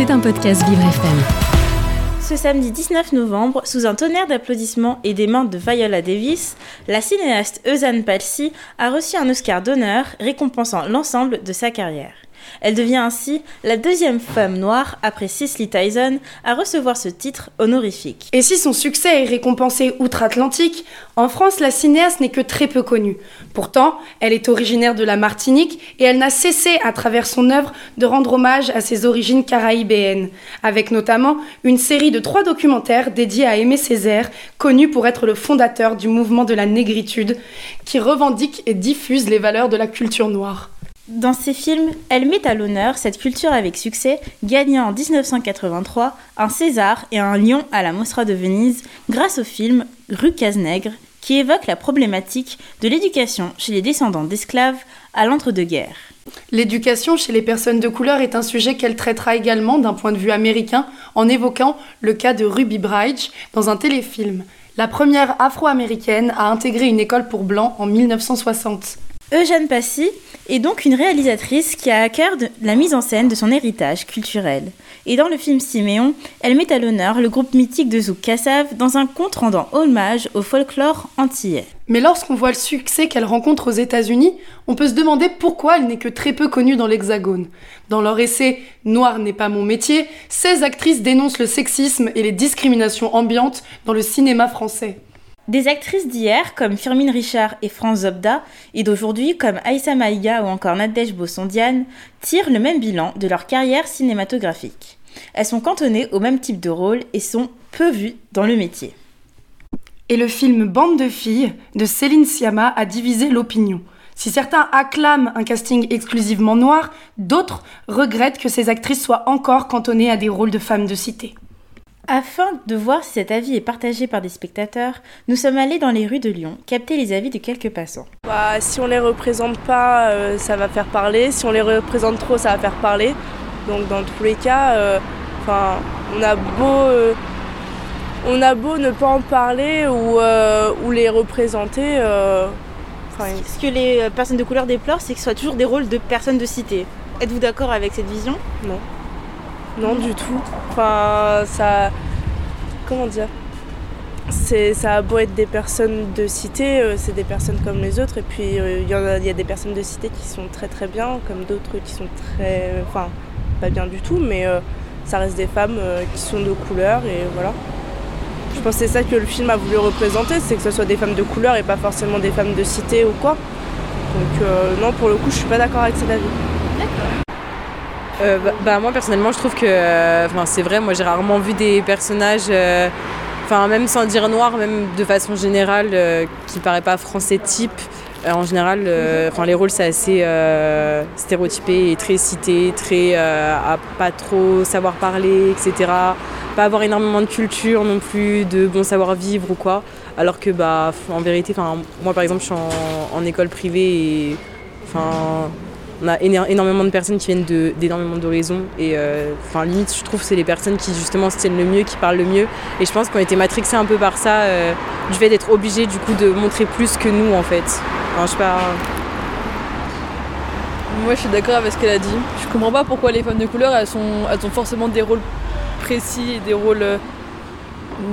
C'est un podcast Vivre FM. Ce samedi 19 novembre, sous un tonnerre d'applaudissements et des mains de Viola Davis, la cinéaste Eusanne Palsy a reçu un Oscar d'honneur récompensant l'ensemble de sa carrière. Elle devient ainsi la deuxième femme noire, après Cicely Tyson, à recevoir ce titre honorifique. Et si son succès est récompensé outre-Atlantique, en France, la cinéaste n'est que très peu connue. Pourtant, elle est originaire de la Martinique et elle n'a cessé, à travers son œuvre, de rendre hommage à ses origines caraïbéennes, avec notamment une série de trois documentaires dédiés à Aimé Césaire, connu pour être le fondateur du mouvement de la négritude, qui revendique et diffuse les valeurs de la culture noire. Dans ses films, elle met à l'honneur cette culture avec succès, gagnant en 1983 un César et un Lion à la Mostra de Venise grâce au film Rue Cazenègre, qui évoque la problématique de l'éducation chez les descendants d'esclaves à l'entre-deux-guerres. L'éducation chez les personnes de couleur est un sujet qu'elle traitera également d'un point de vue américain en évoquant le cas de Ruby Bridge dans un téléfilm. La première afro-américaine à intégrer une école pour blancs en 1960. Eugène Passy est donc une réalisatrice qui a à cœur la mise en scène de son héritage culturel. Et dans le film Siméon, elle met à l'honneur le groupe mythique de Zouk Kassav dans un conte rendant hommage au folklore antillais. Mais lorsqu'on voit le succès qu'elle rencontre aux États-Unis, on peut se demander pourquoi elle n'est que très peu connue dans l'Hexagone. Dans leur essai Noir n'est pas mon métier, 16 actrices dénoncent le sexisme et les discriminations ambiantes dans le cinéma français. Des actrices d'hier, comme Firmin Richard et France Zobda, et d'aujourd'hui, comme Aïssa Maïga ou encore Nadège Bossondiane, tirent le même bilan de leur carrière cinématographique. Elles sont cantonnées au même type de rôle et sont peu vues dans le métier. Et le film Bande de filles de Céline Sciamma a divisé l'opinion. Si certains acclament un casting exclusivement noir, d'autres regrettent que ces actrices soient encore cantonnées à des rôles de femmes de cité. Afin de voir si cet avis est partagé par des spectateurs, nous sommes allés dans les rues de Lyon capter les avis de quelques passants. Bah, si on les représente pas, euh, ça va faire parler. Si on les représente trop, ça va faire parler. Donc dans tous les cas, euh, enfin, on a beau, euh, on a beau ne pas en parler ou, ou les représenter. Ce que les personnes de couleur déplorent, c'est que ce soit toujours des rôles de personnes de cité. Êtes-vous d'accord avec cette vision? Non. Non, du tout. Enfin, ça. Comment dire? C'est, ça a beau être des personnes de cité, euh, c'est des personnes comme les autres, et puis il euh, y, y, a des personnes de cité qui sont très très bien, comme d'autres qui sont très. Enfin, pas bien du tout, mais euh, ça reste des femmes qui sont de couleur, et voilà. Je pense que c'est ça que le film a voulu représenter, c'est que ce soit des femmes de couleur et pas forcément des femmes de cité ou quoi. Donc, non, pour le coup, je suis pas d'accord avec cet avis. D'accord. Euh, bah, bah, moi personnellement je trouve que euh, c'est vrai moi j'ai rarement vu des personnages euh, enfin même sans dire noir même de façon générale qui paraît pas français type. En général enfin les rôles c'est assez stéréotypé et très cité très à pas trop savoir parler etc pas avoir énormément de culture non plus de bon savoir vivre ou quoi. Alors que bah en vérité enfin moi par exemple je suis en, en école privée et enfin on a énormément de personnes qui viennent d'énormément d'horizons et euh, enfin limite je trouve que c'est les personnes qui justement se tiennent le mieux, qui parlent le mieux et je pense qu'on a été matrixés un peu par ça euh, du fait d'être obligés du coup de montrer plus que nous en fait. Enfin, je sais pas. Moi je suis d'accord avec ce qu'elle a dit. Je comprends pas pourquoi les femmes de couleur elles, sont, elles ont forcément des rôles précis et des rôles euh,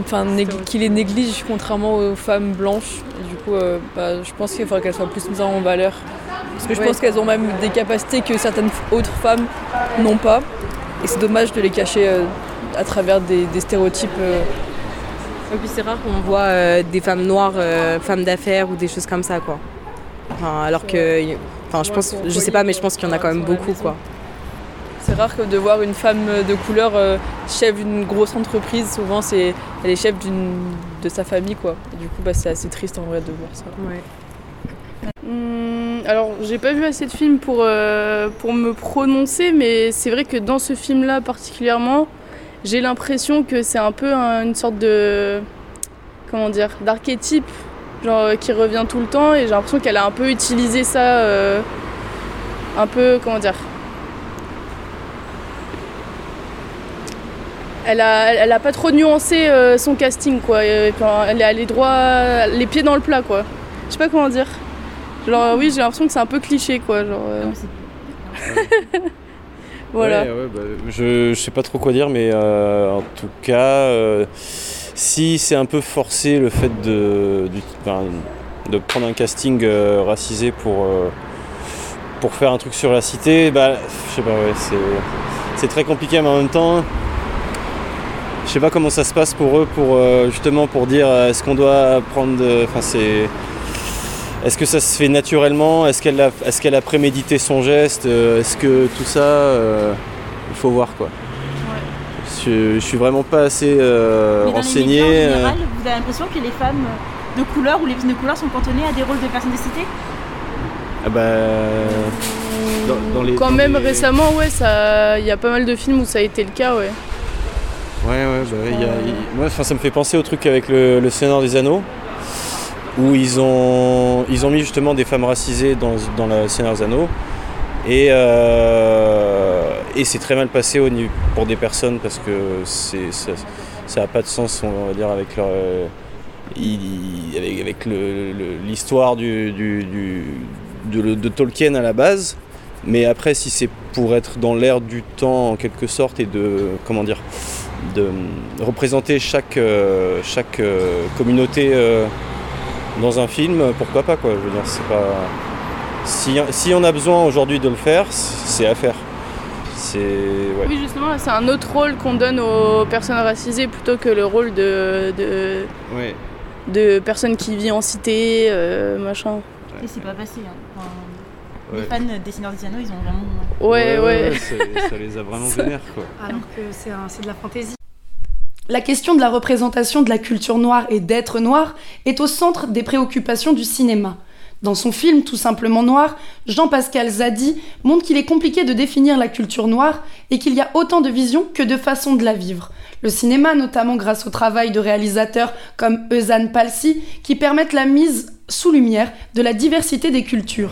enfin, qui les négligent contrairement aux femmes blanches. du coup bah, je pense qu'il faudrait qu'elles soient plus mises en valeur. Parce que je pense qu'elles ont même des capacités que certaines autres femmes n'ont pas. Et c'est dommage de les cacher euh, à travers des, stéréotypes. Euh. Et puis c'est rare qu'on voit euh, des femmes noires, femmes d'affaires ou des choses comme ça, quoi. alors que, enfin, je pense, je sais pas, mais je pense qu'il y en a quand même beaucoup, quoi. Rare de voir une femme de couleur chef d'une grosse entreprise. Souvent, c'est elle est chef de sa famille, quoi. Du coup, bah, c'est assez triste en vrai de voir ça. Hum, alors, j'ai pas vu assez de films pour, euh, pour me prononcer, mais c'est vrai que dans ce film-là particulièrement, j'ai l'impression que c'est un peu une sorte de. Comment dire D'archétype, genre euh, qui revient tout le temps, et j'ai l'impression qu'elle a un peu utilisé ça. Euh, un peu. Comment dire elle a, elle a pas trop nuancé son casting quoi. elle est allée droit, les pieds dans le plat quoi. Je sais pas comment dire. Genre, oui, j'ai l'impression que c'est un peu cliché, quoi. Genre, euh. Voilà. Ouais, ouais, bah, je, je sais pas trop quoi dire, mais euh, en tout cas, euh, si c'est un peu forcé le fait de, du- enfin, de prendre un casting euh, racisé pour, euh, pour faire un truc sur la cité, bah, je sais pas, ouais, c'est, c'est très compliqué, mais en même temps, je sais pas comment ça se passe pour eux, pour euh, justement pour dire euh, est-ce qu'on doit prendre, enfin c'est. Est-ce que ça se fait naturellement? Est-ce qu'elle a, est-ce qu'elle a prémédité son geste? Euh, Est-ce que tout ça, euh, il faut voir quoi. Je, je suis vraiment pas assez euh, Mais dans les renseigné. médias, en euh, général, vous avez l'impression que les femmes de couleur ou les personnes de couleur sont cantonnées à des rôles de personnes de cité ah bah, dans, dans les, Quand dans même les- récemment, ouais, ça, il y a pas mal de films où ça a été le cas, ouais. Ouais, ouais, bah, y ça me fait penser au truc avec le, le Seigneur des Anneaux, où ils ont, ils ont mis justement des femmes racisées dans, dans le Seigneur des Anneaux. Et, euh, et c'est très mal passé au niveau, pour des personnes parce que ça n'a pas de sens, on va dire, avec leur. euh, avec, avec l'histoire du, du- du- de, de Tolkien à la base. Mais après, si c'est pour être dans l'air du temps en quelque sorte et de. Comment dire de représenter chaque, euh, chaque euh, communauté euh, dans un film, pourquoi pas quoi. Je veux dire, c'est pas. Si, si on a besoin aujourd'hui de le faire, c'est à faire. C'est. Ouais. Oui, justement, c'est un autre rôle qu'on donne aux personnes racisées plutôt que le rôle de, de, de personnes qui vivent en cité, euh, machin. Et c'est pas passé. hein. Enfin, Ouais. Les fans des Seigneurs des Anneaux, ils ont vraiment. Ouais, ouais. ça, ça les a vraiment vénères quoi. Alors que c'est un- c'est de la fantaisie. La question de la représentation de la culture noire et d'être noir est au centre des préoccupations du cinéma. Dans son film Tout simplement noir, Jean-Pascal Zadi montre qu'il est compliqué de définir la culture noire et qu'il y a autant de visions que de façons de la vivre. Le cinéma, notamment grâce au travail de réalisateurs comme Eusanne Palsy, qui permettent la mise sous lumière de la diversité des cultures.